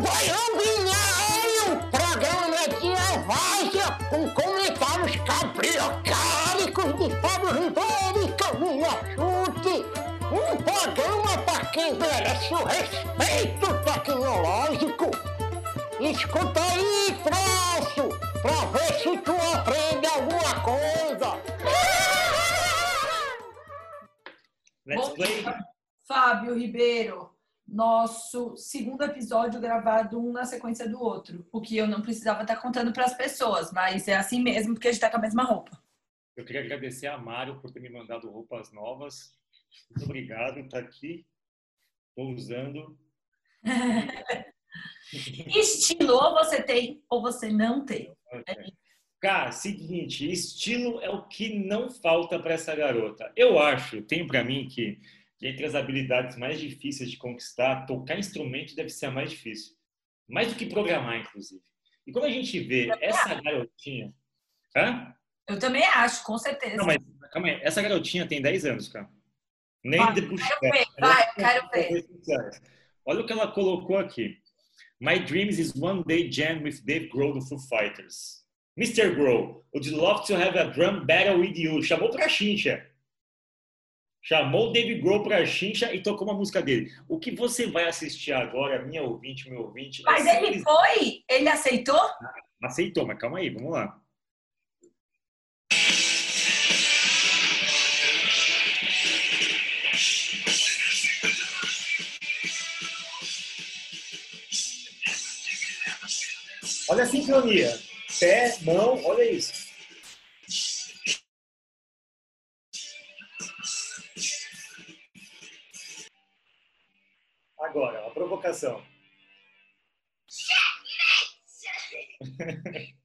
Goiânia, o programa de Evásia com comentários cabriocálicos de Fábio Ribeiro e Camila Chute. Um programa para quem merece o respeito tecnológico. Escuta aí, troço, pra ver se tu aprende alguma coisa. Let's Bom play. Fábio Ribeiro, nosso segundo episódio gravado um na sequência do outro. O que eu não precisava estar contando para as pessoas, mas é assim mesmo, porque a gente tá com a mesma roupa. Eu queria agradecer a Mário por ter me mandado roupas novas. Muito obrigado, tá aqui. Estou usando. Estilo, ou você tem ou você não tem. Cara, seguinte, estilo é o que não falta para essa garota. Eu acho, tenho para mim que, que entre as habilidades mais difíceis de conquistar, tocar instrumento deve ser a mais difícil. Mais do que programar, inclusive. E quando a gente vê essa garotinha. Hã? Eu também acho, com certeza. Não, mas calma aí. Essa garotinha tem 10 anos, cara. Nem Vai, de ver, vai, quero ver. Olha o que ela colocou aqui. My dreams is one day jam with Dave Grohl do Foo Fighters. Mr. Grohl, would love to have a drum battle with you. Chamou pra chincha. Chamou o Dave Grohl pra chincha e tocou uma música dele. O que você vai assistir agora, minha ouvinte, meu ouvinte, é Mas ele foi? Ele aceitou? aceitou, mas calma aí, vamos lá. Olha a sincronia. Pé, mão, olha isso. Agora, a provocação.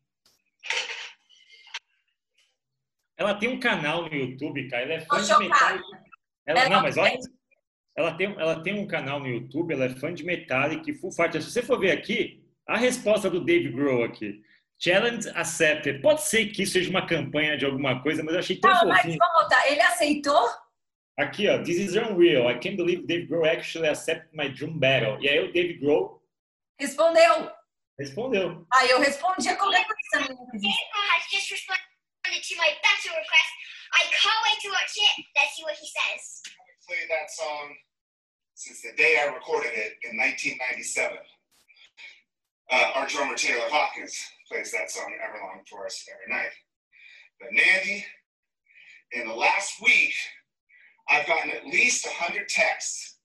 Ela tem um canal no YouTube, cara. Ela é fã de. Metallica. Ela, Ela não, mas tem. olha. Ela tem, ela tem um canal no YouTube, ela é fã de Metallica e Full Fighters. Se você for ver aqui, a resposta do Dave Grohl aqui. Challenge accepted. Pode ser que isso seja uma campanha de alguma coisa, mas eu achei tão Não, mas fofinho. vamos voltar. Ele aceitou? Aqui, ó. This is unreal. I can't believe Dave Grohl actually accepted my drum battle. E aí o Dave Grohl Respondeu. respondeu. Aí eu respondi a qualquer coisa. menina. Grandpa has just responded to my battle request. I can't wait to watch it. Let's see what he says. I've played that song since the day I recorded it in 1997. Uh, our drummer Taylor Hawkins plays that song Everlong for us every night. But Nandy, in the last week, I've gotten at least 100 texts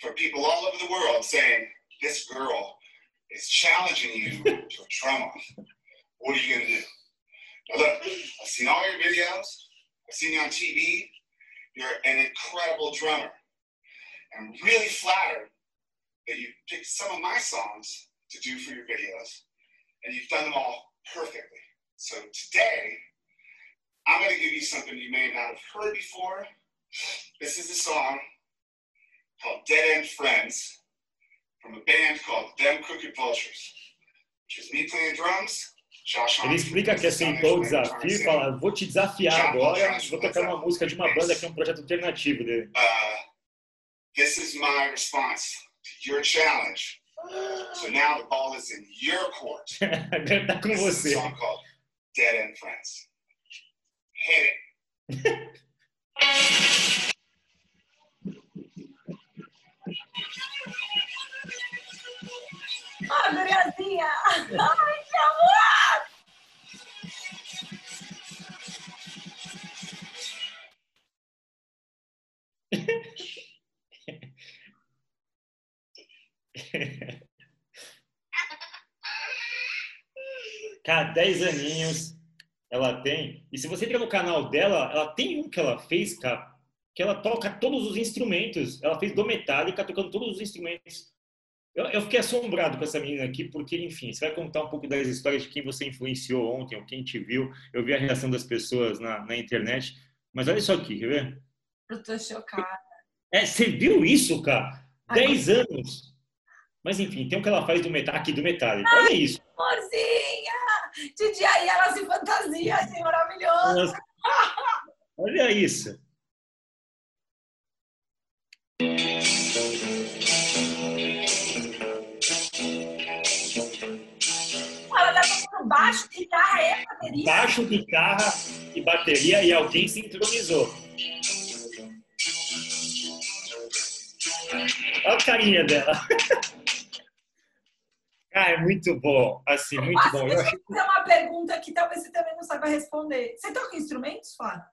from people all over the world saying, This girl is challenging you to a drum off. What are you going to do? Now, look, I've seen all your videos, I've seen you on TV. You're an incredible drummer. I'm really flattered that you picked some of my songs to do for your videos, and you've done them all perfectly. So today, I'm going to give you something you may not have heard before. This is a song called Dead End Friends from a band called Them Crooked Vultures, which is me playing drums. Josh Ele explica que plays aceitou o desafio fala: vou te desafiar agora, vou tocar uma música de uma banda que é um projeto alternativo dele. uh, this is my response to your challenge. So now the ball is in your court. Agora tá com This is a song called Dead End Friends. Hit it. Ai, guriazinha! Ai, que amor! Cara, 10 aninhos ela tem. E se você entrar no canal dela, ela tem um que ela fez, cara, que ela toca todos os instrumentos. Ela fez do Metallica tocando todos os instrumentos. Eu, eu fiquei assombrado com essa menina aqui, porque, enfim, você vai contar um pouco das histórias de quem você influenciou ontem, ou quem te viu. Eu vi a reação das pessoas na, na internet. Mas olha isso aqui, quer ver? Eu tô chocada. É, você viu isso, cara? Ai, 10 anos. Mas, enfim, tem um que ela faz do Metallica, aqui do Metallica. Olha isso de dia aí ela se fantasia, assim, maravilhoso. Olha isso. Ela tá tocando baixo, guitarra e bateria. Baixo, guitarra e bateria e alguém sincronizou. Olha a carinha dela. Ah, é muito bom. Assim, muito bom. Eu deixa achei eu fazer uma pergunta que talvez você também não saiba responder. Você toca instrumentos, Fábio?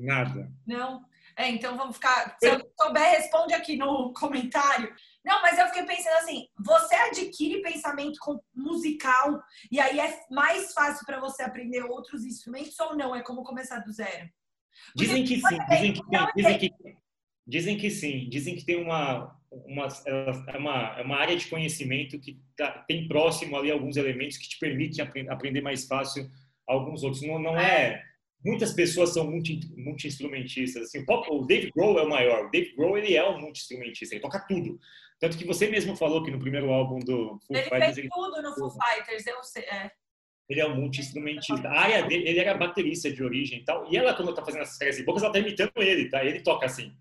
nada. Não? É, então vamos ficar. Se eu souber, responde aqui no comentário. Não, mas eu fiquei pensando assim: você adquire pensamento musical e aí é mais fácil para você aprender outros instrumentos ou não? É como começar do zero? Dizem que sim, dizem que, tem, dizem que, dizem que sim, dizem que tem uma, uma, é uma, é uma área de conhecimento que tá, tem próximo ali alguns elementos que te permitem apre- aprender mais fácil alguns outros. Não, não é. Muitas pessoas são multi- multi-instrumentistas. Assim, o pop- o Dave Grohl é o maior. O Dave Grohl ele é um multi-instrumentista, ele toca tudo. Tanto que você mesmo falou que no primeiro álbum do Foo Ele Fighters fez ele, tudo no Foo Fighters, eu sei. é. ele é um multi-instrumentista. A área dele, ele era baterista de origem e tal. E ela, quando tá fazendo essas caras e bocas, ela tá imitando ele, tá? Ele toca assim.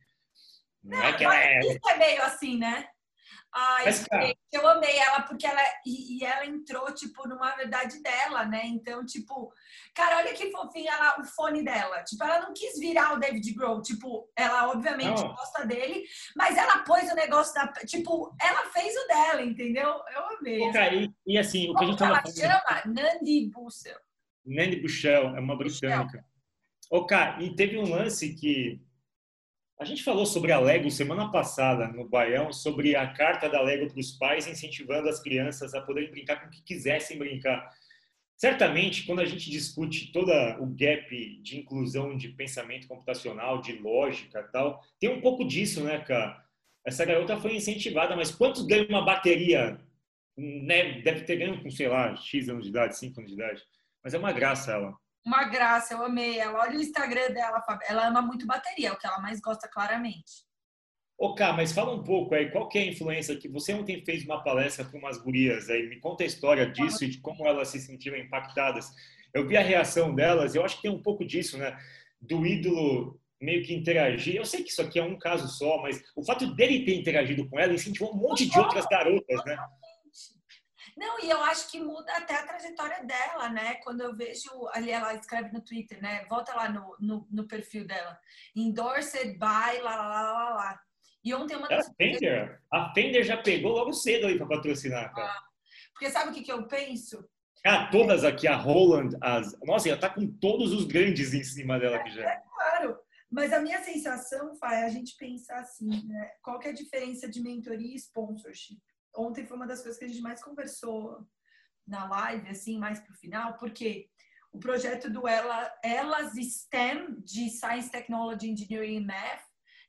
Não é que ela é. Isso é meio assim, né? Ai, Mas, cara- eu amei ela porque ela e, e ela entrou tipo numa verdade dela, né? Então, tipo, cara, olha que fofinha ela, o fone dela. Tipo, ela não quis virar o David Grohl, tipo, ela obviamente Não. gosta dele, mas ela pôs o negócio da, tipo, ela fez o dela, entendeu? Eu amei. Pô, cara, e, e assim, o que a gente que ela tava falando. chama? Nandi Bussel. Nandy Bushell, é uma britânica. Ô, cara, e teve um lance que. A gente falou sobre a Lego semana passada no Baião, sobre a carta da Lego para os pais incentivando as crianças a poderem brincar com o que quisessem brincar. Certamente, quando a gente discute todo o gap de inclusão de pensamento computacional, de lógica tal, tem um pouco disso, né, cara? Essa garota foi incentivada, mas quantos ganham uma bateria? Né? Deve ter ganho com, sei lá, X anos de idade, 5 anos de idade. Mas é uma graça ela. Uma graça, eu amei ela. Olha o Instagram dela. Ela ama muito bateria, é o que ela mais gosta claramente. Ô, Cá, mas fala um pouco aí, qual é a influência que você ontem fez uma palestra para umas gurias aí, me conta a história disso e de como elas se sentiram impactadas. Eu vi a reação delas, eu acho que tem um pouco disso, né? Do ídolo meio que interagir. Eu sei que isso aqui é um caso só, mas o fato dele ter interagido com ela incentivou um monte de outras garotas, né? Não, e eu acho que muda até a trajetória dela, né? Quando eu vejo ali, ela escreve no Twitter, né? Volta lá no, no, no perfil dela. Endorsed by lá, lá, lá, lá, lá. E ontem uma É a das Fender, a Fender já pegou logo cedo aí para patrocinar, cara. Porque sabe o que, que eu penso? Ah, todas aqui, a Roland, as... Nossa, ela tá com todos os grandes em cima dela aqui já. Claro. Mas a minha sensação, Fai, é a gente pensar assim, né? Qual que é a diferença de mentoria e sponsorship? Ontem foi uma das coisas que a gente mais conversou na live, assim, mais pro final, porque o projeto do Ela, Elas STEM, de Science, Technology, Engineering e Math,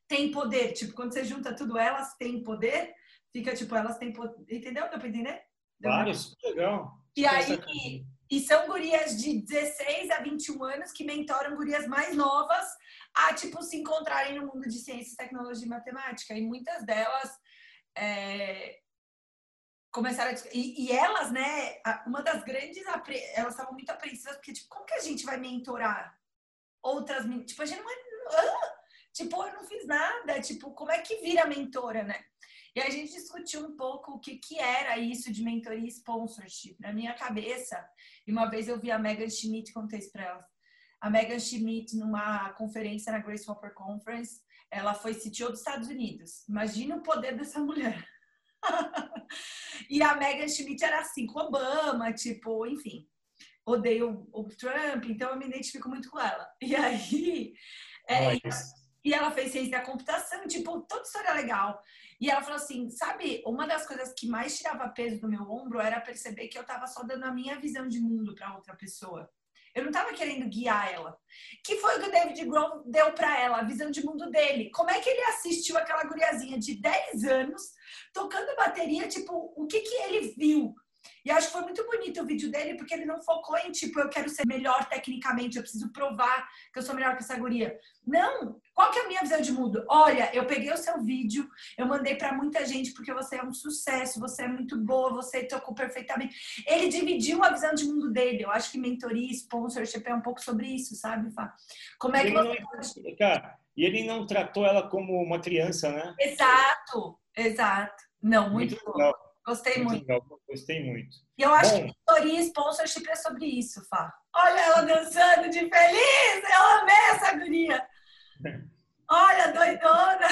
tem poder. Tipo, quando você junta tudo, elas têm poder, fica tipo, elas têm poder. Entendeu? Deu pra entender? Deu Claro, super legal. e Super aí, sacanagem. e são gurias de 16 a 21 anos que mentoram gurias mais novas a, tipo, se encontrarem no mundo de ciências, tecnologia e matemática. E muitas delas é, começaram a... E, e elas, né, uma das grandes... Elas estavam muito apreensivas, porque, tipo, como que a gente vai mentorar outras... Tipo, a gente não. Ah! Tipo, eu não fiz nada. Tipo, como é que vira mentora, né? E a gente discutiu um pouco o que, que era isso de mentoria e sponsorship. Na minha cabeça, e uma vez eu vi a Megan Schmidt, contei isso pra ela. A Megan Schmidt, numa conferência na Grace Hopper Conference, ela foi CTO dos Estados Unidos. Imagina o poder dessa mulher. E a Megan Schmidt era assim, com Obama, tipo, enfim. Odeio o Trump, então eu me identifico muito com ela. E aí, é, isso. e ela fez ciência da computação, tipo, toda história legal. E ela falou assim, sabe, uma das coisas que mais tirava peso do meu ombro era perceber que eu tava só dando a minha visão de mundo para outra pessoa. Eu não tava querendo guiar ela. Que foi o que o David Grohl deu para ela, a visão de mundo dele. Como é que ele assistiu aquela guriazinha de 10 anos tocando bateria, tipo, o que que ele viu? E acho que foi muito bonito o vídeo dele, porque ele não focou em, tipo, eu quero ser melhor tecnicamente, eu preciso provar que eu sou melhor que essa guria. Não! Qual que é a minha visão de mundo? Olha, eu peguei o seu vídeo, eu mandei pra muita gente porque você é um sucesso, você é muito boa, você tocou perfeitamente. Ele dividiu a visão de mundo dele. Eu acho que mentoria, sponsorship é um pouco sobre isso, sabe, Fá? Como é que Ele você não- pode... Cara, e ele não tratou ela como uma criança, né? Exato, exato. Não, muito, bom. legal. Gostei Muito muito. legal, gostei muito. E eu acho Bom. que mentoria e sponsorship é sobre isso, Fá. Olha ela dançando de feliz! Eu amei essa guria! Olha, doidona!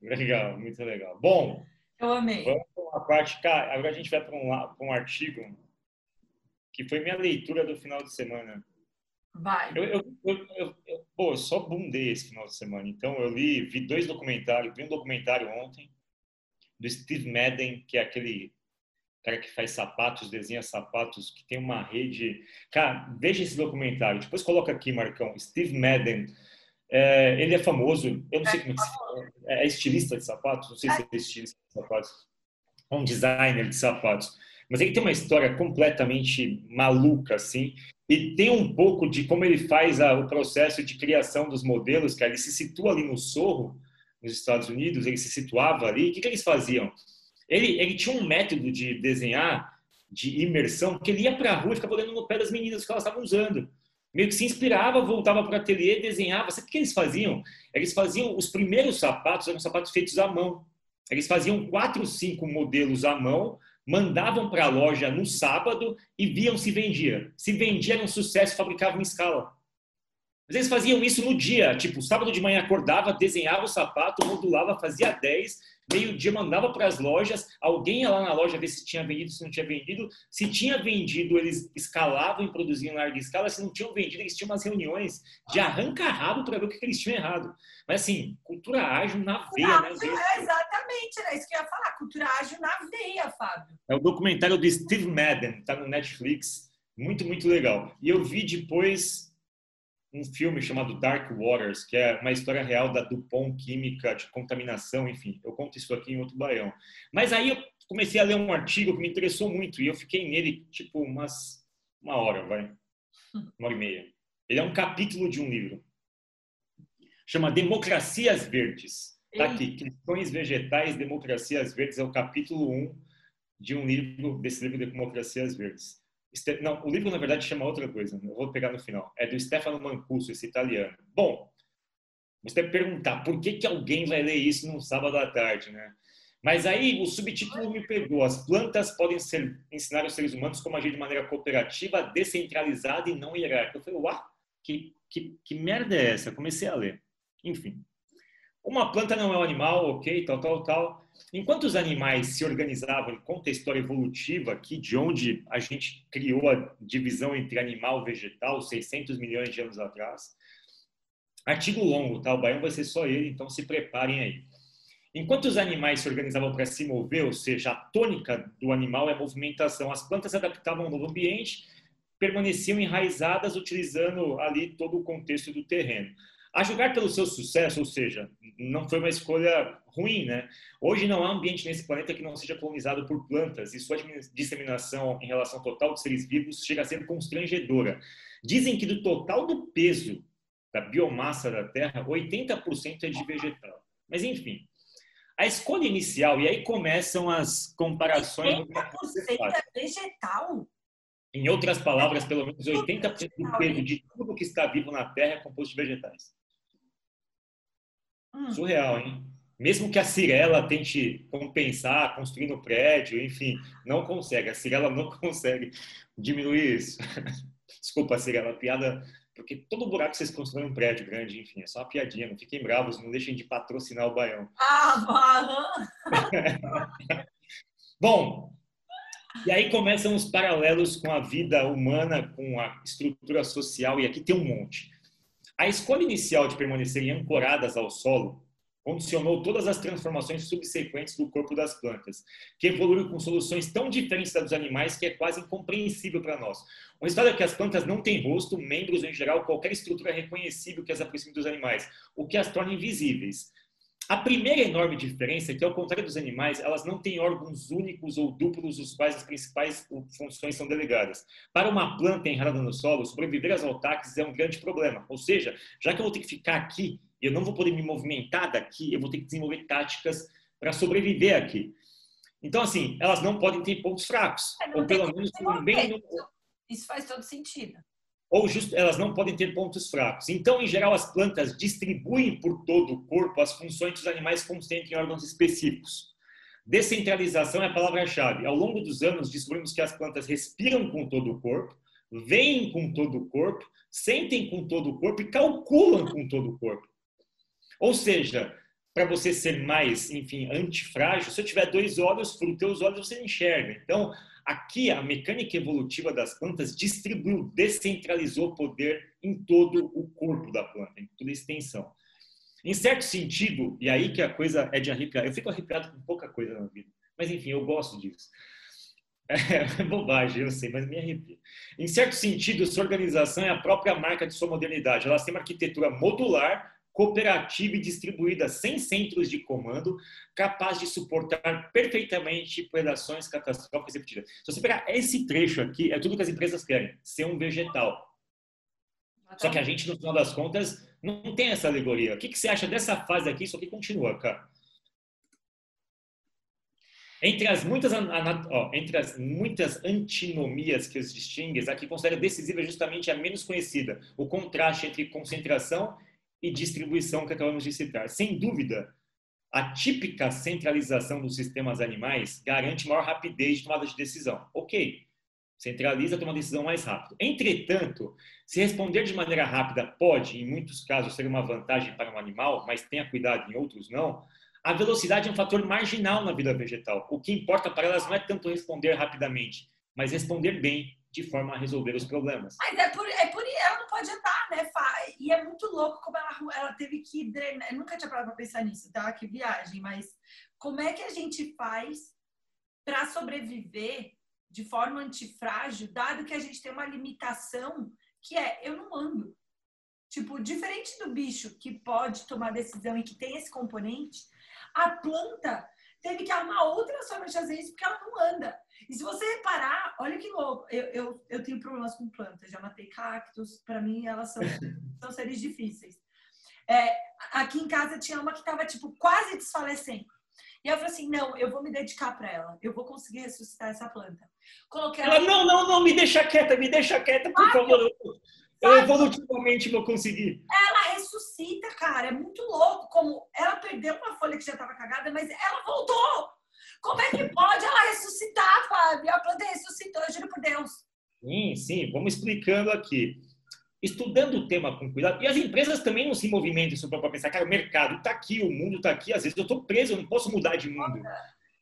Legal, muito legal. Bom, Eu amei. vamos para uma parte. Cara, agora a gente vai para um, para um artigo que foi minha leitura do final de semana. Vai. Eu, eu, eu, eu- eu- pô, eu só bundei esse final de semana. Então, eu li, vi dois documentários. Vi um documentário ontem do Steve Madden, que é aquele cara que faz sapatos, desenha sapatos, que tem uma rede. Cara, veja esse documentário. Depois coloca aqui, Marcão. Steve Madden. É, ele é famoso. Eu não sei como é que se fala. É estilista de sapatos? Não sei se é estilista de sapatos. É um designer de sapatos. Mas ele tem uma história completamente maluca, assim. E tem um pouco de como ele faz a- o processo de criação dos modelos, cara. Ele se situa ali no Sorro, nos Estados Unidos, ele se situava ali. O que, que eles faziam? Ele, ele tinha um método de desenhar, de imersão, que ele ia para a rua e ficava olhando no pé das meninas que elas estavam usando. Meio que se inspirava, voltava para o ateliê, desenhava. Sabe o que eles faziam? Eles faziam, os primeiros sapatos eram sapatos feitos à mão. Eles faziam quatro, cinco modelos à mão, mandavam para a loja no sábado e viam se vendia. Se vendia era um sucesso, fabricavam em escala. Mas eles faziam isso no dia, tipo, sábado de manhã acordava, desenhava o sapato, modulava, fazia 10, meio-dia mandava para as lojas, alguém ia lá na loja ver se tinha vendido, se não tinha vendido. Se tinha vendido, eles escalavam e produziam em larga escala. Se não tinham vendido, eles tinham umas reuniões de arranca-rabo para ver o que que eles tinham errado. Mas assim, cultura ágil na veia, né? Ágil, é, exatamente, era isso que eu ia falar. Cultura ágil na veia, Fábio. É o documentário do Steve Madden, tá no Netflix. Muito, muito legal. E eu vi depois um filme chamado Dark Waters, que é uma história real da Dupont Química, de contaminação, enfim. Eu conto isso aqui em outro baião. Mas aí eu comecei a ler um artigo que me interessou muito e eu fiquei nele, tipo, umas, uma hora, vai. Uma hora e meia. Ele é um capítulo de um livro. Chama Democracias Verdes. Tá aqui, Questões Vegetais, Democracias Verdes, é o capítulo 1 de um livro, desse livro Democracias Verdes. Não, o livro, na verdade, chama outra coisa. Eu vou pegar no final. É do Stefano Mancuso, esse italiano. Bom, você deve perguntar por que, que alguém vai ler isso num sábado à tarde, né? Mas aí o subtítulo me pegou. As plantas podem ser, ensinar os seres humanos como agir de maneira cooperativa, descentralizada e não hierárquica. Eu falei, uau, que, que, que merda é essa? Comecei a ler. Enfim. Uma planta não é um animal, ok, tal, tal, tal. Enquanto os animais se organizavam, conta a história evolutiva aqui, de onde a gente criou a divisão entre animal e vegetal, 600 milhões de anos atrás. Artigo longo, tá? O baião vai ser só ele, então se preparem aí. Enquanto os animais se organizavam para se mover, ou seja, a tônica do animal é a movimentação, as plantas se adaptavam ao novo ambiente, permaneciam enraizadas utilizando ali todo o contexto do terreno. A julgar pelo seu sucesso, ou seja, não foi uma escolha ruim, né? Hoje não há ambiente nesse planeta que não seja colonizado por plantas e sua disseminação em relação ao total de seres vivos chega a ser constrangedora. Dizem que do total do peso da biomassa da Terra, 80% é de vegetal. Mas enfim, a escolha inicial, e aí começam as comparações. do que 80% faz. é vegetal? Em outras palavras, pelo menos 80% do peso de tudo que está vivo na Terra é composto de vegetais. Hum. Surreal, hein? Mesmo que a Cirela tente compensar, construindo prédio, enfim, não consegue. A Cirela não consegue diminuir isso. Desculpa, Cirela, piada. Porque todo buraco que vocês constroem um prédio grande, enfim, é só uma piadinha. Não fiquem bravos, não deixem de patrocinar o Baião. Ah. Bom, e aí começam os paralelos com a vida humana, com a estrutura social, e aqui tem um monte. A escolha inicial de permanecerem ancoradas ao solo condicionou todas as transformações subsequentes do corpo das plantas, que evoluíram com soluções tão diferentes das dos animais que é quase incompreensível para nós. O resultado é que as plantas não têm rosto, membros ou, em geral, qualquer estrutura reconhecível que as aproxime dos animais, o que as torna invisíveis. A primeira enorme diferença é que, ao contrário dos animais, elas não têm órgãos únicos ou duplos, os quais as principais funções são delegadas. Para uma planta enrolada no solo, sobreviver aos ataques é um grande problema. Ou seja, já que eu vou ter que ficar aqui, eu não vou poder me movimentar daqui, eu vou ter que desenvolver táticas para sobreviver aqui. Então, assim, elas não podem ter pontos fracos. Ou pelo menos bem Isso faz todo sentido. Ou just, elas não podem ter pontos fracos. Então, em geral, as plantas distribuem por todo o corpo as funções que os animais concentram em órgãos específicos. Descentralização é a palavra-chave. Ao longo dos anos, descobrimos que as plantas respiram com todo o corpo, veem com todo o corpo, sentem com todo o corpo e calculam com todo o corpo. Ou seja, para você ser mais, enfim, antifrágil, se eu tiver dois olhos, por teus olhos você enxerga. Então, aqui a mecânica evolutiva das plantas distribuiu, descentralizou poder em todo o corpo da planta, em toda a extensão. Em certo sentido, e aí que a coisa é de arrepiar, eu fico arrepiado com pouca coisa na vida, mas enfim, eu gosto disso. É bobagem, eu sei, mas me arrepia. Em certo sentido, sua organização é a própria marca de sua modernidade. Ela tem uma arquitetura modular, cooperativa e distribuída, sem centros de comando, capaz de suportar perfeitamente predações catastróficas repetidas. Se você pegar esse trecho aqui, é tudo que as empresas querem, ser um vegetal. Só que a gente, no final das contas, não tem essa alegoria. O que, que você acha dessa fase aqui? Isso aqui continua, cara. Entre as muitas, ó, entre as muitas antinomias que os distinguem, a que considera decisiva justamente a menos conhecida, o contraste entre concentração e distribuição que acabamos de citar. Sem dúvida, a típica centralização dos sistemas animais garante maior rapidez de tomada de decisão. Ok, centraliza, toma decisão mais rápido. Entretanto, se responder de maneira rápida pode, em muitos casos, ser uma vantagem para um animal, mas tenha cuidado em outros não, a velocidade é um fator marginal na vida vegetal. O que importa para elas não é tanto responder rapidamente, mas responder bem, de forma a resolver os problemas. Mas é por, é por ela não pode andar, né? E é muito louco como ela, ela teve que drenar. Eu nunca tinha parado para pensar nisso, tá? Que viagem, mas como é que a gente faz para sobreviver de forma antifrágil, dado que a gente tem uma limitação que é eu não ando. Tipo, diferente do bicho que pode tomar decisão e que tem esse componente, a planta teve que arrumar outras formas de fazer isso porque ela não anda. E se você reparar, olha que louco, eu, eu, eu tenho problemas com plantas, já matei cactos, para mim elas são, são seres difíceis. É, aqui em casa tinha uma que estava tipo quase desfalecendo. E eu falei assim: não, eu vou me dedicar para ela, eu vou conseguir ressuscitar essa planta. Coloquei ela. Não, não, não, me deixa quieta, me deixa quieta, por ah, favor. Eu evolutivamente vou conseguir. Ela ressuscita, cara. É muito louco como ela perdeu uma folha que já estava cagada, mas ela voltou. Como é que pode ela ressuscitar, Fábio? A planta ressuscitou, eu juro por Deus. Sim, sim. Vamos explicando aqui. Estudando o tema com cuidado. E as empresas também não se movimentam isso para pensar, cara, o mercado está aqui, o mundo está aqui. Às vezes eu estou preso, eu não posso mudar de mundo.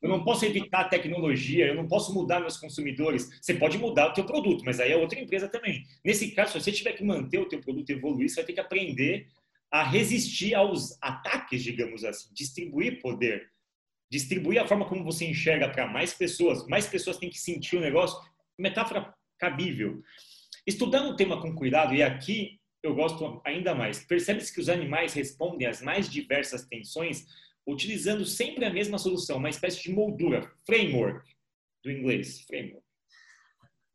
Eu não posso evitar a tecnologia, eu não posso mudar meus consumidores. Você pode mudar o teu produto, mas aí é outra empresa também. Nesse caso, se você tiver que manter o teu produto evoluir, você vai ter que aprender a resistir aos ataques, digamos assim, distribuir poder, distribuir a forma como você enxerga para mais pessoas. Mais pessoas têm que sentir o negócio. Metáfora cabível. Estudando o tema com cuidado, e aqui eu gosto ainda mais, percebe-se que os animais respondem às mais diversas tensões utilizando sempre a mesma solução, uma espécie de moldura, framework, do inglês, framework,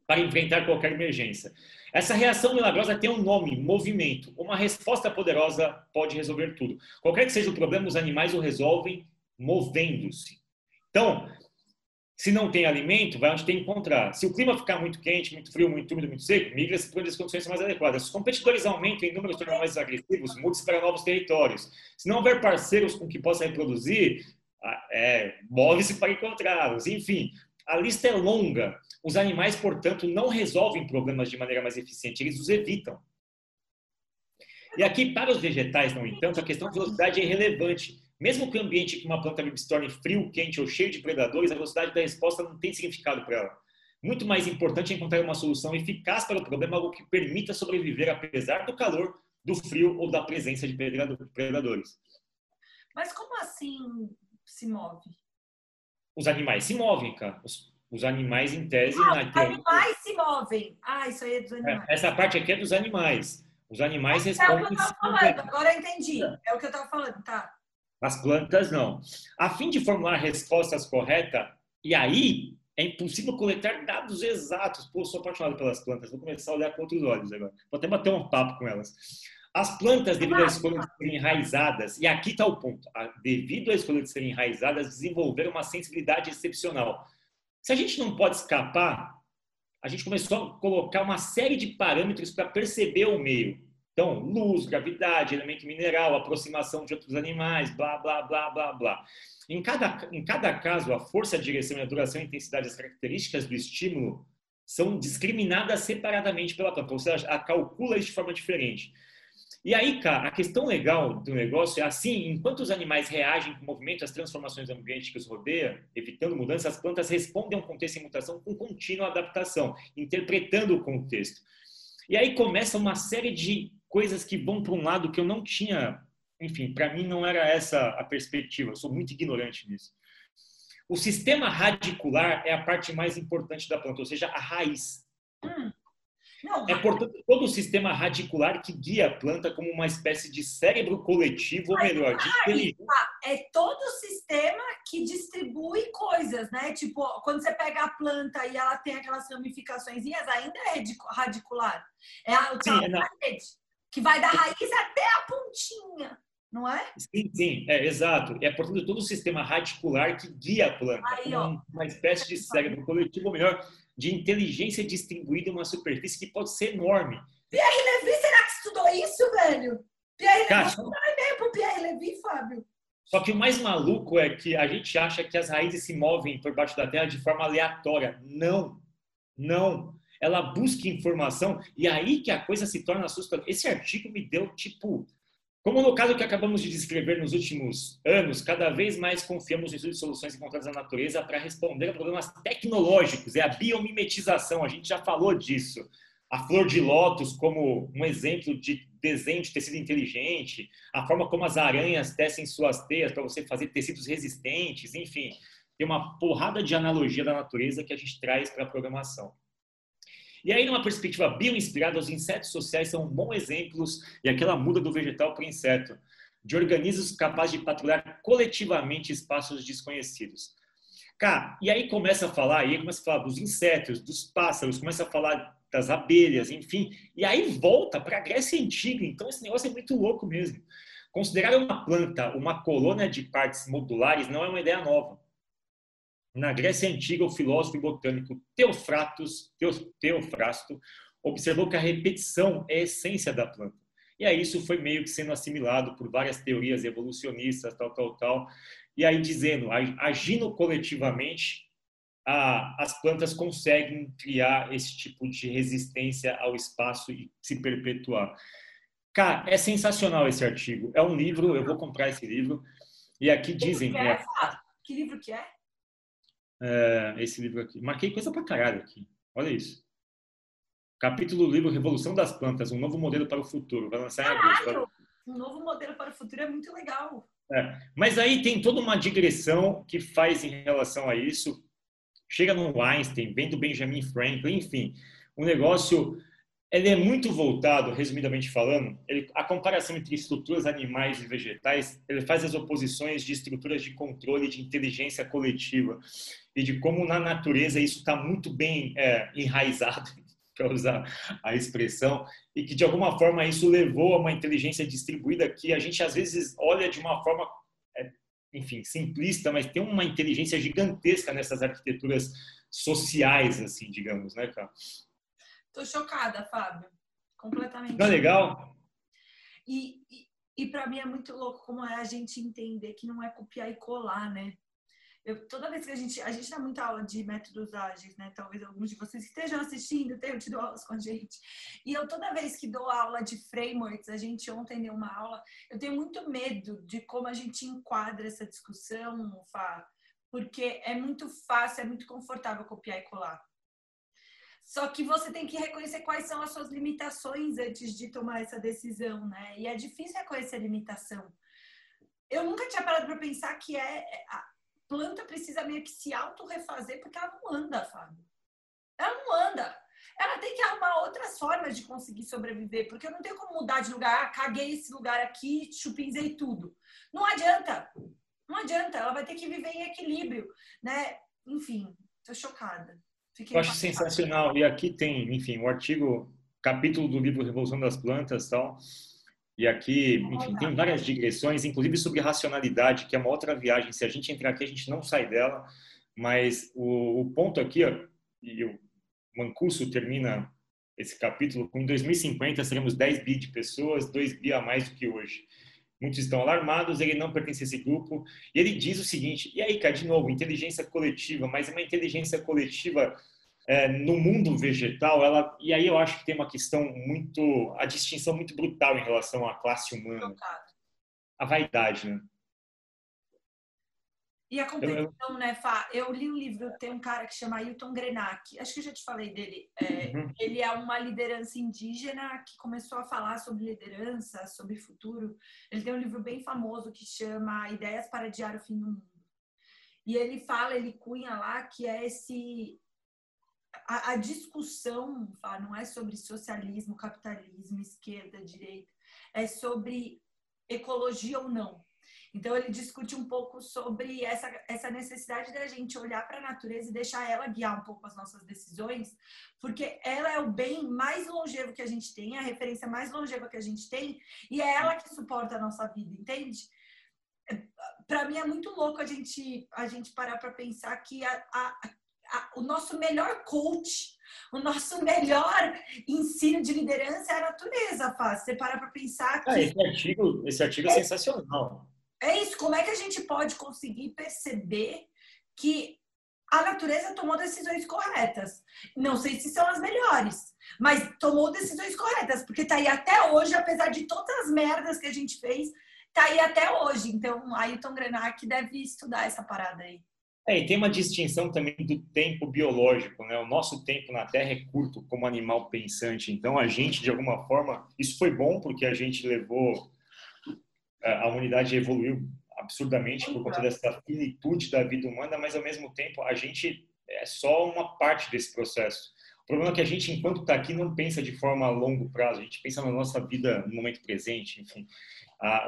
para enfrentar qualquer emergência. Essa reação milagrosa tem um nome, movimento. Uma resposta poderosa pode resolver tudo. Qualquer que seja o problema, os animais o resolvem movendo-se. Então, se não tem alimento, vai onde tem que encontrar. Se o clima ficar muito quente, muito frio, muito úmido, muito seco, migra-se para as condições mais adequadas. Se os competidores aumentam em número tornam mais agressivos, mude-se para novos territórios. Se não houver parceiros com que possa reproduzir, ah, é, move-se para encontrá-los. Enfim, a lista é longa. Os animais, portanto, não resolvem problemas de maneira mais eficiente, eles os evitam. E aqui, para os vegetais, no entanto, a questão de velocidade é irrelevante mesmo que o ambiente que uma planta se torne frio, quente ou cheio de predadores, a velocidade da resposta não tem significado para ela. Muito mais importante é encontrar uma solução eficaz para o problema, algo que permita sobreviver apesar do calor, do frio ou da presença de predadores. Mas como assim se move? Os animais se movem, cara. Os, os animais, em tese... Ah, os animais se movem. Ah, isso aí é dos é, animais. É, essa parte aqui é dos animais. Os animais respondem... É o que eu estava falando, agora eu entendi. É o que eu estava falando, tá. As plantas não. A fim de formular respostas corretas, e aí é impossível coletar dados exatos. Pô, sou apaixonado pelas plantas, vou começar a olhar com outros olhos agora. Vou até bater um papo com elas. As plantas, devido à escolha de serem enraizadas, e aqui está o ponto, devido à escolha de serem enraizadas, desenvolveram uma sensibilidade excepcional. Se a gente não pode escapar, a gente começou a colocar uma série de parâmetros para perceber o meio. Então, luz, gravidade, elemento mineral, aproximação de outros animais, blá, blá, blá, blá, blá. Em cada, em cada caso, a força, a direção, a duração, a intensidade, as características do estímulo são discriminadas separadamente pela planta, ou seja, ela calcula de forma diferente. E aí, cara, a questão legal do negócio é assim, enquanto os animais reagem com o movimento às transformações do ambiente que os rodeia, evitando mudanças, as plantas respondem a um contexto em mutação com contínua adaptação, interpretando o contexto. E aí começa uma série de coisas que vão para um lado que eu não tinha, enfim, para mim não era essa a perspectiva, eu sou muito ignorante nisso. O sistema radicular é a parte mais importante da planta, ou seja, a raiz. Hum. Não, É, portanto, todo o sistema radicular que guia a planta como uma espécie de cérebro coletivo, ou melhor, de inteligência. é todo o sistema que distribui coisas, né? Tipo, quando você pega a planta e ela tem aquelas ramificações, ainda é radicu- radicular. É a, Sim, é na- rede, que vai da raiz até a pontinha, não é? Sim, sim, é exato. É, portanto, todo o sistema radicular que guia a planta, Aí, um- uma espécie de cérebro coletivo, ou melhor, de inteligência distribuída em uma superfície que pode ser enorme. Levi, será que estudou isso, velho? Pierre Cara, Levi, dá um e-mail pro Pierre Levi, Fábio. Só que o mais maluco é que a gente acha que as raízes se movem por baixo da terra de forma aleatória. Não, não. Ela busca informação e aí que a coisa se torna assustadora. Esse artigo me deu tipo, como no caso que acabamos de descrever nos últimos anos, cada vez mais confiamos no estudo de soluções encontradas na natureza para responder a problemas tecnológicos. É a biomimetização. A gente já falou disso. A flor de lótus como um exemplo de desenho de tecido inteligente, a forma como as aranhas tecem suas teias para você fazer tecidos resistentes, enfim, tem uma porrada de analogia da natureza que a gente traz para a programação. E aí, numa perspectiva bioinspirada, os insetos sociais são bons exemplos, e aquela muda do vegetal para o inseto, de organismos capazes de patrulhar coletivamente espaços desconhecidos. Cara, e aí começa a falar, e aí começa a falar dos insetos, dos pássaros, começa a falar das abelhas, enfim, e aí volta para a Grécia Antiga. Então, esse negócio é muito louco mesmo. Considerar uma planta uma colônia de partes modulares não é uma ideia nova. Na Grécia Antiga, o filósofo e botânico Teofratos, Teo- Teofrasto observou que a repetição é a essência da planta. E aí isso foi meio que sendo assimilado por várias teorias evolucionistas, tal, tal, tal. E aí dizendo, agindo coletivamente, a- as plantas conseguem criar esse tipo de resistência ao espaço e se perpetuar. Cara, é sensacional esse artigo. É um livro, eu vou comprar esse livro. E aqui dizem, que, é, é, Fábio? que livro que é? É, esse livro aqui. Marquei coisa pra caralho aqui. Olha isso. Capítulo do livro Revolução das Plantas, um novo modelo para o futuro. Vai lançar. Caralho, um novo modelo para o futuro é muito legal. É, mas aí tem toda uma digressão que faz em relação a isso. Chega no Einstein, vem do Benjamin Franklin, enfim. O negócio ele é muito voltado, resumidamente falando, ele, a comparação entre estruturas animais e vegetais, ele faz as oposições de estruturas de controle de inteligência coletiva e de como na natureza isso está muito bem é, enraizado, para usar a expressão, e que de alguma forma isso levou a uma inteligência distribuída que a gente às vezes olha de uma forma, é, enfim, simplista, mas tem uma inteligência gigantesca nessas arquiteturas sociais, assim, digamos, né, cara? Tô chocada, Fábio. Completamente. Não é legal? E, e, e para mim é muito louco como é a gente entender que não é copiar e colar, né? Eu, toda vez que a gente. A gente dá muita aula de métodos ágeis, né? Talvez alguns de vocês estejam assistindo tenham tido aulas com a gente. E eu, toda vez que dou aula de frameworks, a gente ontem deu uma aula, eu tenho muito medo de como a gente enquadra essa discussão, Fá, porque é muito fácil, é muito confortável copiar e colar. Só que você tem que reconhecer quais são as suas limitações antes de tomar essa decisão, né? E é difícil reconhecer a limitação. Eu nunca tinha parado para pensar que é a planta precisa meio que se auto-refazer porque ela não anda, Fábio. Ela não anda. Ela tem que arrumar outras formas de conseguir sobreviver, porque eu não tenho como mudar de lugar. Ah, caguei esse lugar aqui, chupinzei tudo. Não adianta. Não adianta. Ela vai ter que viver em equilíbrio, né? Enfim, tô chocada. Fiquei Eu acho impactada. sensacional. E aqui tem, enfim, o artigo, capítulo do livro Revolução das Plantas tal. E aqui, enfim, tem várias digressões, inclusive sobre racionalidade, que é uma outra viagem. Se a gente entrar aqui, a gente não sai dela. Mas o, o ponto aqui, ó, e o Mancuso termina esse capítulo, em 2050 seremos 10 bi de pessoas, 2 bi a mais do que hoje. Muitos estão alarmados, ele não pertence a esse grupo. E ele diz o seguinte, e aí, cara, de novo, inteligência coletiva, mas é uma inteligência coletiva é, no mundo vegetal, ela, e aí eu acho que tem uma questão muito, a distinção muito brutal em relação à classe humana. A vaidade, né? E a competição, né, Fá? Eu li um livro, tem um cara que chama Ailton Grenak, acho que eu já te falei dele. É, uhum. Ele é uma liderança indígena que começou a falar sobre liderança, sobre futuro. Ele tem um livro bem famoso que chama Ideias para Adiar o Fim do Mundo. E ele fala, ele cunha lá que é esse. A, a discussão, Fá, não é sobre socialismo, capitalismo, esquerda, direita, é sobre ecologia ou não então, ele discute um pouco sobre essa, essa necessidade da gente olhar para a natureza e deixar ela guiar um pouco as nossas decisões, porque ela é o bem mais longevo que a gente tem, a referência mais longeva que a gente tem, e é ela que suporta a nossa vida, entende? Para mim é muito louco a gente, a gente parar para pensar que a, a, o nosso melhor coach, o nosso melhor ensino de liderança é a natureza, Faz. Você para para pensar ah, que. Ah, esse artigo, esse artigo é, é sensacional. É isso. Como é que a gente pode conseguir perceber que a natureza tomou decisões corretas? Não sei se são as melhores, mas tomou decisões corretas, porque tá aí até hoje, apesar de todas as merdas que a gente fez, tá aí até hoje. Então, Ailton Grenak deve estudar essa parada aí. É, e tem uma distinção também do tempo biológico, né? O nosso tempo na Terra é curto como animal pensante. Então, a gente, de alguma forma, isso foi bom porque a gente levou a humanidade evoluiu absurdamente por conta dessa finitude da vida humana, mas ao mesmo tempo a gente é só uma parte desse processo. O problema é que a gente, enquanto está aqui, não pensa de forma a longo prazo, a gente pensa na nossa vida no momento presente, enfim.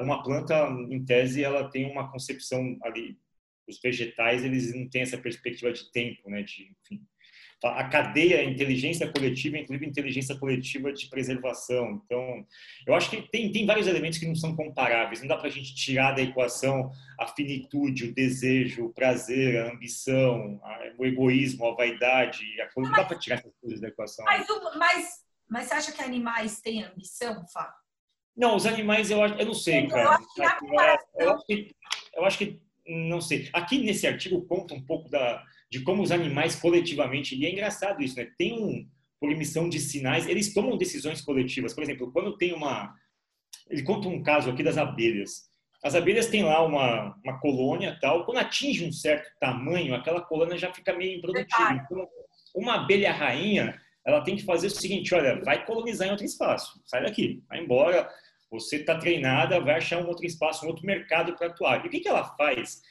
Uma planta, em tese, ela tem uma concepção ali, os vegetais, eles não têm essa perspectiva de tempo, né, de, enfim, a cadeia inteligência coletiva, inclusive inteligência coletiva de preservação. Então, eu acho que tem, tem vários elementos que não são comparáveis. Não dá para a gente tirar da equação a finitude, o desejo, o prazer, a ambição, a, o egoísmo, a vaidade. A, não dá para tirar essas coisas da equação. Mas, mas, mas você acha que animais têm ambição, Fá? Não, os animais eu, eu não sei, cara. Eu acho que, eu acho que, eu acho que não sei. Aqui nesse artigo conta um pouco da de como os animais coletivamente, e é engraçado isso, né? Tem um, por emissão de sinais, eles tomam decisões coletivas. Por exemplo, quando tem uma. Ele conta um caso aqui das abelhas. As abelhas têm lá uma, uma colônia tal. Quando atinge um certo tamanho, aquela colônia já fica meio improdutiva. Então, uma abelha rainha, ela tem que fazer o seguinte: olha, vai colonizar em outro espaço, sai daqui, vai embora. Você está treinada, vai achar um outro espaço, um outro mercado para atuar. E o que, que ela faz?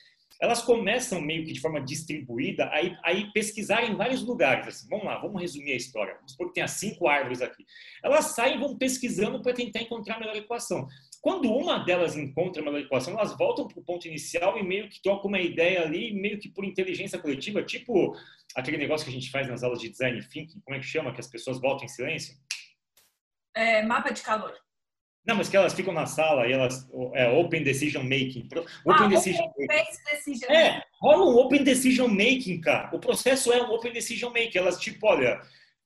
elas começam meio que de forma distribuída aí, aí pesquisar em vários lugares. Assim, vamos lá, vamos resumir a história. Vamos supor que as cinco árvores aqui. Elas saem e vão pesquisando para tentar encontrar a melhor equação. Quando uma delas encontra a melhor equação, elas voltam para o ponto inicial e meio que trocam uma ideia ali, meio que por inteligência coletiva, tipo aquele negócio que a gente faz nas aulas de design thinking, como é que chama? Que as pessoas voltam em silêncio? É, mapa de calor. Não, mas que elas ficam na sala e elas. É, open decision making. Open ah, decision open making. Decision é, rola um open decision making, cara. O processo é um open decision making. Elas, tipo, olha,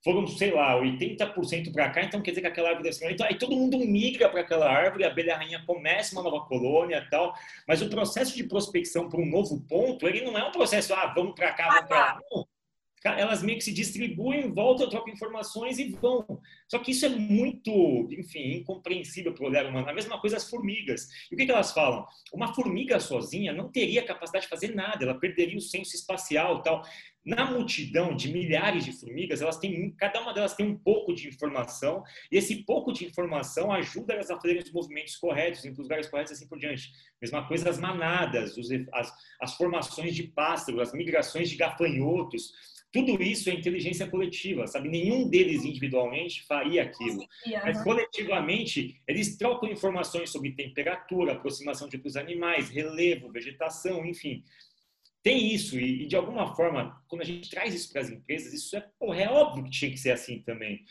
foram, sei lá, 80% para cá, então quer dizer que aquela árvore deve ser. Então, aí todo mundo migra para aquela árvore, a abelha rainha começa uma nova colônia e tal. Mas o processo de prospecção para um novo ponto, ele não é um processo, ah, vamos para cá, vamos para lá. Não elas meio que se distribuem, voltam, trocam informações e vão. Só que isso é muito, enfim, incompreensível para o olhar humano. A mesma coisa as formigas. E o que, que elas falam? Uma formiga sozinha não teria capacidade de fazer nada, ela perderia o senso espacial tal. Na multidão de milhares de formigas, elas têm, cada uma delas tem um pouco de informação, e esse pouco de informação ajuda elas a fazerem os movimentos corretos, em lugares corretos assim por diante. Mesma coisa as manadas, os, as, as formações de pássaros, as migrações de gafanhotos, tudo isso é inteligência coletiva, sabe? Nenhum deles individualmente faria aquilo. Mas coletivamente, eles trocam informações sobre temperatura, aproximação de outros animais, relevo, vegetação, enfim. Tem isso, e, de alguma forma, quando a gente traz isso para as empresas, isso é, porra, é óbvio que tinha que ser assim também.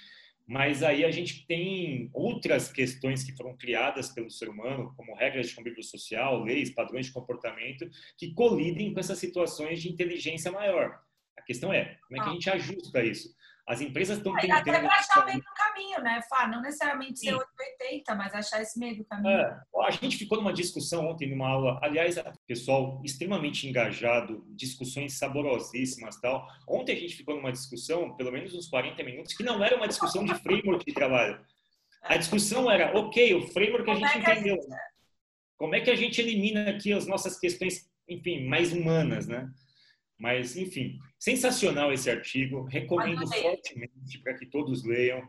Mas aí a gente tem outras questões que foram criadas pelo ser humano, como regras de convívio social, leis, padrões de comportamento, que colidem com essas situações de inteligência maior. A questão é, como é que a ah. gente ajusta isso? As empresas estão Aí Até tentando. para achar o meio do caminho, né, Fá? Não necessariamente ser Sim. 880, mas achar esse meio do caminho. É, a gente ficou numa discussão ontem, numa aula, aliás, pessoal extremamente engajado, discussões saborosíssimas tal. Ontem a gente ficou numa discussão, pelo menos uns 40 minutos, que não era uma discussão de framework de trabalho. A discussão era, ok, o framework a Como gente é que a entendeu. Como é que a gente elimina aqui as nossas questões, enfim, mais humanas, né? Mas, enfim, sensacional esse artigo. Recomendo fortemente para que todos leiam.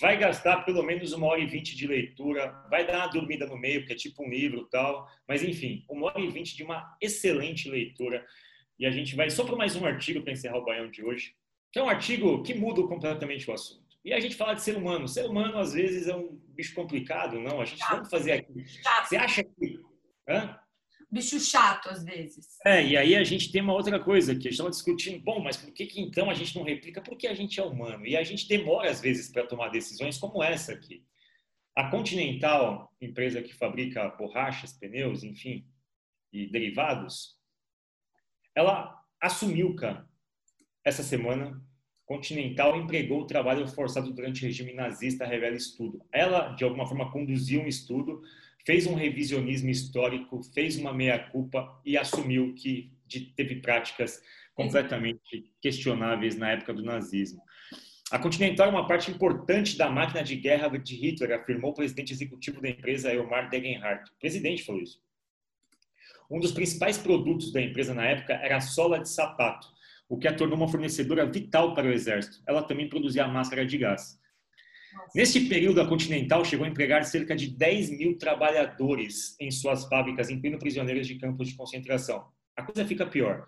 Vai gastar pelo menos uma hora e vinte de leitura. Vai dar uma dormida no meio, porque é tipo um livro tal. Mas, enfim, uma hora e vinte de uma excelente leitura. E a gente vai só para mais um artigo para encerrar o Baião de hoje, que é um artigo que muda completamente o assunto. E a gente fala de ser humano. Ser humano, às vezes, é um bicho complicado, não? A gente vamos fazer aqui. Você acha que. Hã? Bicho chato, às vezes. É, e aí a gente tem uma outra coisa que gente estava discutindo. Bom, mas por que, que então a gente não replica? Porque a gente é humano. E a gente demora, às vezes, para tomar decisões como essa aqui. A Continental, empresa que fabrica borrachas, pneus, enfim, e derivados, ela assumiu, cara, essa semana, Continental empregou o trabalho forçado durante o regime nazista, revela estudo. Ela, de alguma forma, conduziu um estudo, fez um revisionismo histórico, fez uma meia-culpa e assumiu que teve práticas completamente questionáveis na época do nazismo. A Continental é uma parte importante da máquina de guerra de Hitler, afirmou o presidente executivo da empresa, Elmar Degenhardt. O presidente falou isso. Um dos principais produtos da empresa na época era a sola de sapato, o que a tornou uma fornecedora vital para o exército. Ela também produzia máscara de gás. Neste período, a Continental chegou a empregar cerca de 10 mil trabalhadores em suas fábricas, incluindo prisioneiros de campos de concentração. A coisa fica pior.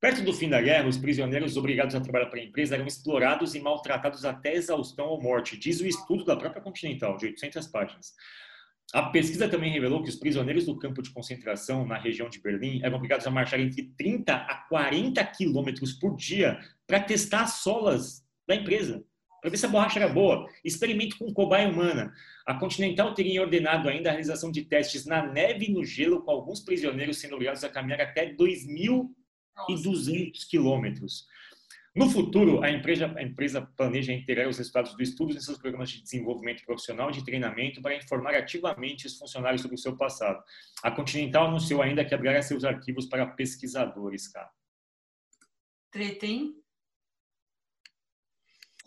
Perto do fim da guerra, os prisioneiros obrigados a trabalhar para a empresa eram explorados e maltratados até exaustão ou morte, diz o estudo da própria Continental, de 800 páginas. A pesquisa também revelou que os prisioneiros do campo de concentração na região de Berlim eram obrigados a marchar entre 30 a 40 quilômetros por dia para testar as solas da empresa, para ver se a borracha era boa. Experimento com cobaia humana. A Continental teria ordenado ainda a realização de testes na neve e no gelo, com alguns prisioneiros sendo obrigados a caminhar até 2.200 quilômetros. No futuro, a empresa, a empresa planeja integrar os resultados do estudo em seus programas de desenvolvimento profissional e de treinamento para informar ativamente os funcionários sobre o seu passado. A Continental anunciou ainda que abrirá seus arquivos para pesquisadores, cara. Treta, hein?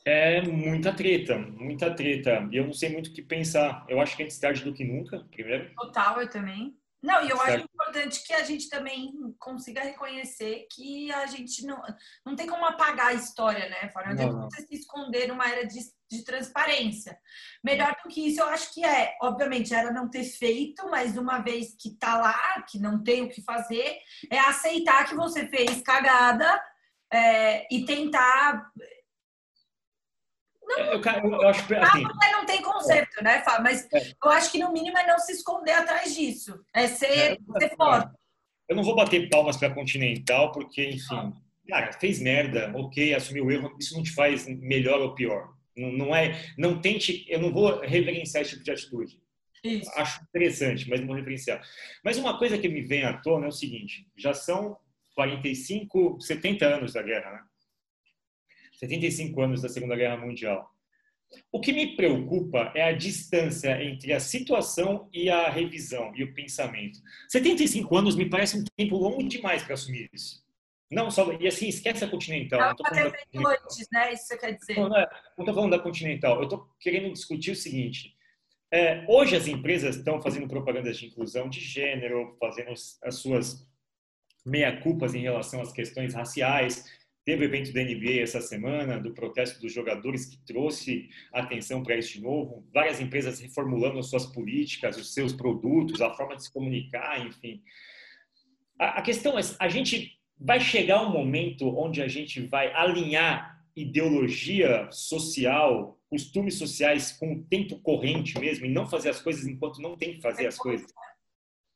É muita treta, muita treta. E eu não sei muito o que pensar. Eu acho que antes tarde do que nunca, primeiro. Total, eu também. Não, e eu acho importante que a gente também consiga reconhecer que a gente não, não tem como apagar a história, né? Fora, não tem Não, como não. você se esconder numa era de, de transparência. Melhor do que isso, eu acho que é, obviamente, era não ter feito, mas uma vez que tá lá, que não tem o que fazer, é aceitar que você fez cagada é, e tentar. Eu, cara, eu, eu acho assim, não tem conserto, né, Fábio? Mas É. eu acho que no mínimo é não se esconder atrás disso. É ser, É, ser forte. eu não vou bater palmas para a Continental, porque, enfim, cara, fez merda, ok, assumiu o erro, isso não te faz melhor ou pior. Não, não é, não tente, eu não vou reverenciar esse tipo de atitude. Isso. Acho interessante, mas não vou referenciar. Mas uma coisa que me vem à tona é o seguinte: já são 45, 70 anos da guerra, né? 75 anos da Segunda Guerra Mundial. O que me preocupa é a distância entre a situação e a revisão e o pensamento. 75 anos me parece um tempo longo demais para assumir isso. Não só e assim esquece a Continental. Ela não falando Continental. antes, né? Isso você quer dizer. Não, não é- estou falando da Continental. Eu estou querendo discutir o seguinte. É, hoje as empresas estão fazendo propagandas de inclusão de gênero, fazendo as as suas meia-culpas em relação às questões raciais. Teve o evento da NBA essa semana, do protesto dos jogadores, que trouxe atenção para isso de novo. Várias empresas reformulando as suas políticas, os seus produtos, a forma de se comunicar, enfim. A, a questão é, a gente vai chegar um momento onde a gente vai alinhar ideologia social, costumes sociais com o tempo corrente mesmo e não fazer as coisas enquanto não tem que fazer as coisas.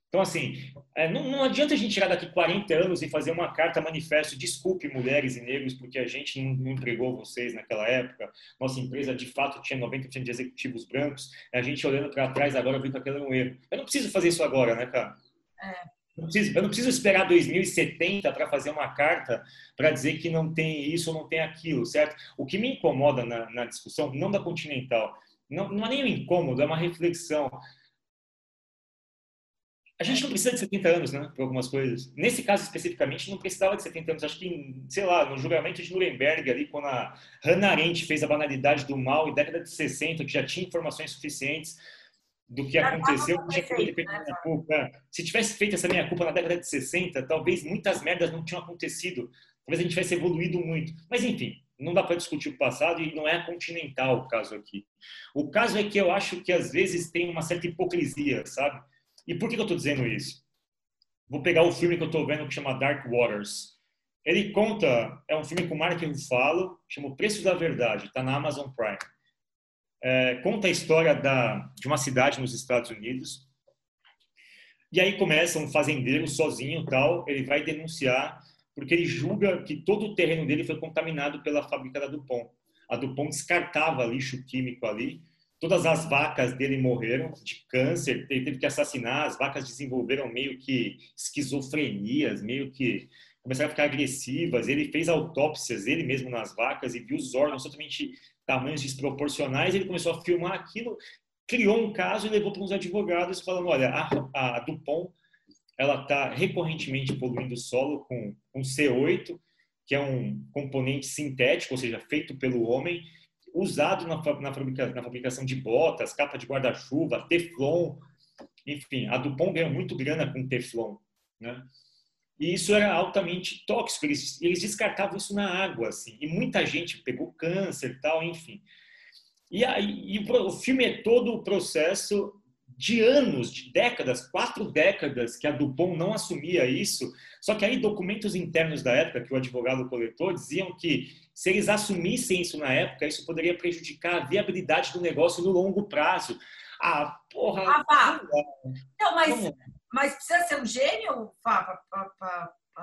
Então, assim, é, não, não adianta a gente chegar daqui 40 anos e fazer uma carta manifesto, desculpe mulheres e negros, porque a gente não, não empregou vocês naquela época. Nossa empresa, de fato, tinha 90% de executivos brancos. A gente olhando para trás agora, vendo que aquilo é um erro. Eu não preciso fazer isso agora, né, cara? É. não preciso, eu não preciso esperar 2070 para fazer uma carta para dizer que não tem isso ou não tem aquilo, certo? O que me incomoda na, na discussão, não da Continental, não, não é nem um incômodo, é uma reflexão. A gente não precisa de 70 anos, né, para algumas coisas. Nesse caso especificamente, não precisava de 70 anos. Acho que, sei lá, no julgamento de Nuremberg, ali, quando a Hannah Arendt fez a banalidade do mal, em década de 60, que já tinha informações suficientes do que aconteceu, tinha que ter feito minha culpa. Se tivesse feito essa minha culpa na década de 60, talvez muitas merdas não tinham acontecido. Talvez a gente tivesse evoluído muito. Mas, enfim, não dá para discutir o passado e não é continental o caso aqui. O caso é que eu acho que às vezes tem uma certa hipocrisia, sabe? E por que eu estou dizendo isso? Vou pegar o filme que eu estou vendo que chama Dark Waters. Ele conta, é um filme com Mark Ruffalo, chama O Preço da Verdade, está na Amazon Prime é, conta a história da, de uma cidade nos Estados Unidos. E aí começa um fazendeiro sozinho, tal, ele vai denunciar porque ele julga que todo o terreno dele foi contaminado pela fábrica da Dupont. A Dupont descartava lixo químico ali. Todas as vacas dele morreram de câncer, ele teve que assassinar, as vacas desenvolveram meio que esquizofrenias, meio que começaram a ficar agressivas. Ele fez autópsias, ele mesmo nas vacas, e viu os órgãos totalmente tamanhos desproporcionais, ele começou a filmar aquilo, criou um caso e levou para uns advogados falando, olha, a, a Dupont ela está recorrentemente poluindo o solo com, com C8, que é um componente sintético, ou seja, feito pelo homem, usado na, na, na fabricação de botas, capa de guarda-chuva, teflon, enfim, a Dupont ganhou muito grana com teflon, né? E isso era altamente tóxico. Eles, eles descartavam isso na água, assim. E muita gente pegou câncer e tal, enfim. E, aí, e o, o filme é todo o processo de anos, de décadas, quatro décadas que a Dupont não assumia isso. Só que aí documentos internos da época, que o advogado coletou, diziam que se eles assumissem isso na época, isso poderia prejudicar a viabilidade do negócio no longo prazo. Ah, porra! Ah, pá. Não, mas... Mas precisa ser um gênio para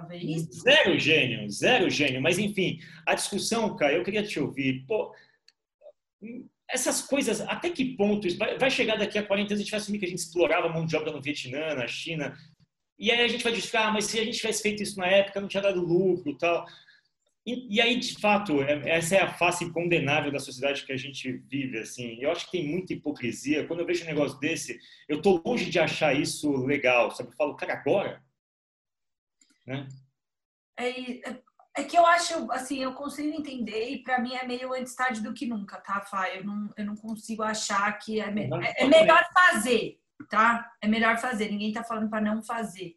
ver isso? Zero gênio, zero gênio. Mas, enfim, a discussão, cara, eu queria te ouvir. Pô, essas coisas, até que ponto isso vai, chegar daqui a 40 anos, a gente vai assumir que a gente explorava a mão de obra no Vietnã, na China, e aí a gente vai justificar, ah, mas se a gente tivesse feito isso na época, não tinha dado lucro tal. E, e, aí, de fato, é, essa é a face condenável da sociedade que a gente vive, assim. Eu acho que tem muita hipocrisia. Quando eu vejo um negócio desse, eu tô longe de achar isso legal, sabe? Eu falo, cara, agora? Né? É, é, que eu acho, assim, eu consigo entender e para mim é meio antes tarde do que nunca, tá, Fá? Eu não, eu não consigo achar que é, me, é, é melhor fazer, tá? É melhor fazer. Ninguém tá falando para não fazer.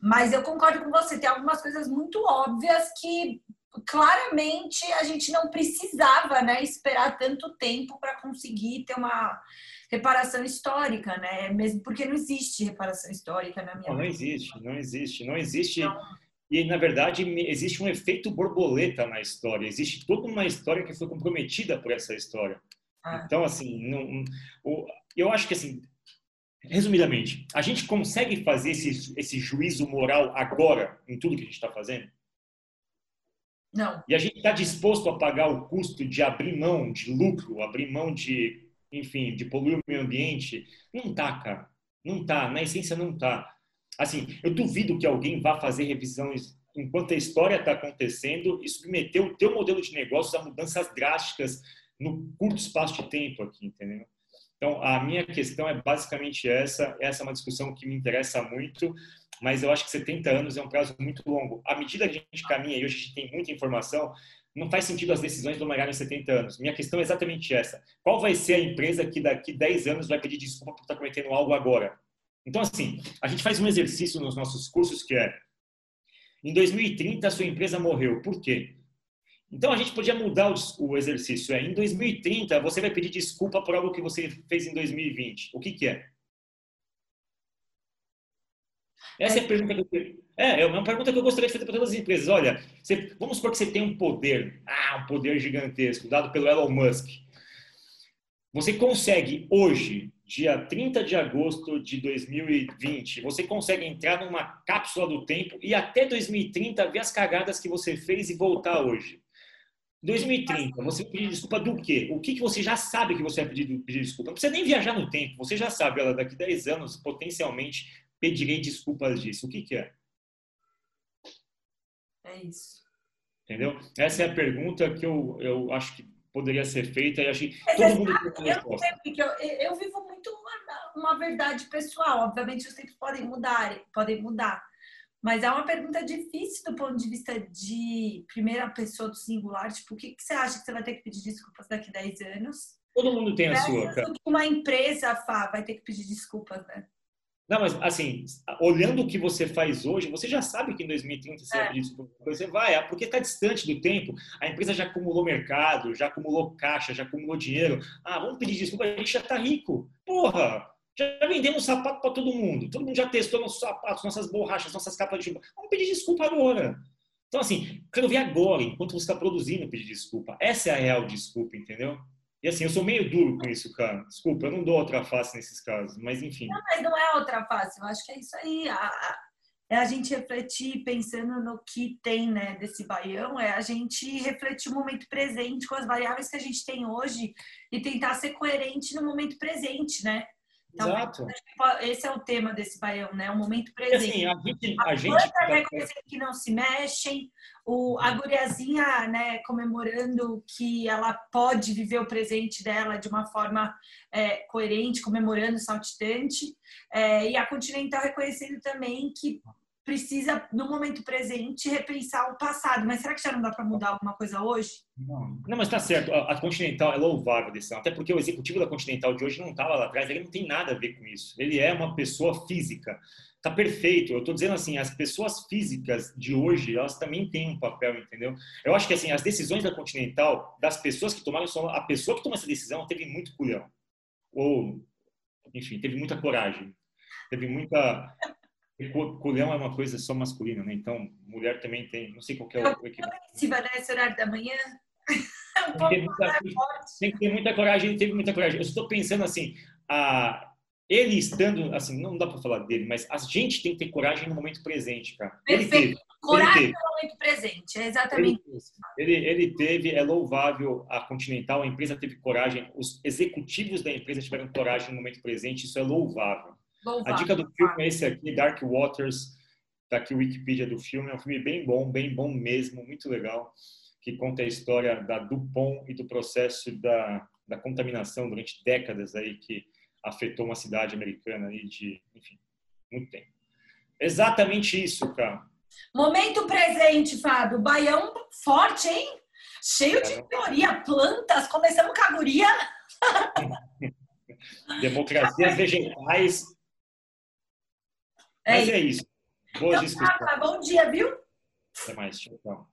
Mas eu concordo com você, tem algumas coisas muito óbvias que claramente a gente não precisava né, esperar tanto tempo para conseguir ter uma reparação histórica, né? Mesmo porque não existe reparação histórica na minha Não, não existe, não existe, não existe. Não. E, na verdade, existe um efeito borboleta na história. Existe toda uma história que foi comprometida por essa história. Ah. Então, assim, não, eu acho que, assim, resumidamente, a gente consegue fazer esse, esse juízo moral agora em tudo que a gente está fazendo? Não. E a gente está disposto a pagar o custo de abrir mão de lucro, abrir mão de, enfim, de poluir o meio ambiente? Não tá, cara. Não tá. Na essência, não tá. Assim, eu duvido que alguém vá fazer revisões enquanto a história está acontecendo e submeter o teu modelo de negócios a mudanças drásticas no curto espaço de tempo aqui, entendeu? Então, a minha questão é basicamente essa. Essa é uma discussão que me interessa muito mas eu acho que 70 anos é um prazo muito longo. À medida que a gente caminha e hoje a gente tem muita informação, não faz sentido as decisões tomarem em 70 anos. Minha questão é exatamente essa. Qual vai ser a empresa que daqui 10 anos vai pedir desculpa por estar cometendo algo agora? Então, assim, a gente faz um exercício nos nossos cursos que é em 2030 a sua empresa morreu. Por quê? Então a gente podia mudar o, exercício. É, em 2030 você vai pedir desculpa por algo que você fez em 2020. O que, que é? Essa é a pergunta que eu é, é uma pergunta que eu gostaria de fazer para todas as empresas. Olha, você, vamos supor que você tem um poder, ah, um poder gigantesco, dado pelo Elon Musk. Você consegue hoje, dia 30 de agosto de 2020, você consegue entrar numa cápsula do tempo e até 2030 ver as cagadas que você fez e voltar hoje. 2030, você pedir desculpa do quê? O que, que você já sabe que você vai pedir, pedir desculpa? Não precisa nem viajar no tempo, você já sabe, ela daqui 10 anos, potencialmente, pedirei desculpas disso. O que, que é? É isso. Entendeu? Essa é a pergunta que eu, eu acho que poderia ser feita e acho que Mas todo é mundo sabe, tem uma resposta. eu, eu, vivo muito uma, uma verdade pessoal. Obviamente os tempos podem mudar, podem mudar. Mas é uma pergunta difícil do ponto de vista de primeira pessoa do singular. Tipo, o que, que você acha que você vai ter que pedir desculpas daqui a 10 anos? Todo mundo tem a sua, Versus cara. uma empresa Fá, vai ter que pedir desculpas, né? Não, mas assim, olhando o que você faz hoje, você já sabe que em 2030 você É. desculpa. Você vai, é porque está distante do tempo. A empresa já acumulou mercado, já acumulou caixa, já acumulou dinheiro. Ah, vamos pedir desculpa, a gente já está rico. Porra! Já vendemos sapato para todo mundo. Todo mundo já testou nossos sapatos, nossas borrachas, nossas capas de chuva. Vamos pedir desculpa agora. Então, assim, quero ver agora, enquanto você está produzindo, pedir desculpa. Essa é a real desculpa, entendeu? E assim, eu sou meio duro com isso, cara. Desculpa, eu não dou outra face nesses casos. Mas, enfim. Mas não é outra face. Eu acho que é isso aí. A- é a gente refletir pensando no que tem né, desse baião, é a gente refletir o momento presente com as variáveis que a gente tem hoje e tentar ser coerente no momento presente, né? Então, Exato. Esse é o tema desse baião, né? O momento E presente. assim, a gente, A a gente planta reconhecendo que não se mexem, o, a guriazinha né, comemorando que ela pode viver o presente dela de uma forma é, coerente, comemorando, saltitante, é, e a Continental reconhecendo também que precisa, no momento presente, repensar o passado. Mas será que já não dá para mudar alguma coisa hoje? Não, não, mas tá certo. A, a Continental é louvável a decisão. Até porque o executivo da Continental de hoje não estava lá atrás. Ele não tem nada a ver com isso. Ele é uma pessoa física. Tá perfeito. Eu tô dizendo assim, as pessoas físicas de hoje, elas também têm um papel, entendeu? Eu acho que assim, as decisões da Continental, das pessoas que tomaram, a pessoa que tomou essa decisão teve muito culhão. Ou, enfim, teve muita coragem. Teve muita Culhão é uma coisa só masculina, né? Então, mulher também tem. Não sei qual que é o. Compreensiva, né? Esse horário da manhã. Tem muita- tem que ter muita coragem, ele teve muita coragem. Eu estou pensando assim, a, ele estando, assim, não dá para falar dele, mas a gente tem que ter coragem no momento presente, cara. Ele Perfeito. teve, Coragem ele no momento presente. É ele exatamente teve, ele, ele teve, é louvável a Continental, a empresa teve coragem, os executivos da empresa tiveram coragem no momento presente, isso é louvável. A louvável. dica do filme é esse aqui, Dark Waters, tá aqui o Wikipedia do filme, é um filme bem bom, bem bom mesmo, muito legal, que conta a história da Dupont e do processo da, da contaminação durante décadas aí que afetou uma cidade americana aí de, enfim, muito tempo. Exatamente isso, cara. Momento presente, Fábio. Baião forte, hein? Cheio de teoria, plantas. Começamos com a guria. Democracias vegetais. É Mas isso. é isso. Boas Então, discussões. Bom dia, viu? Até mais. Tchau, tchau.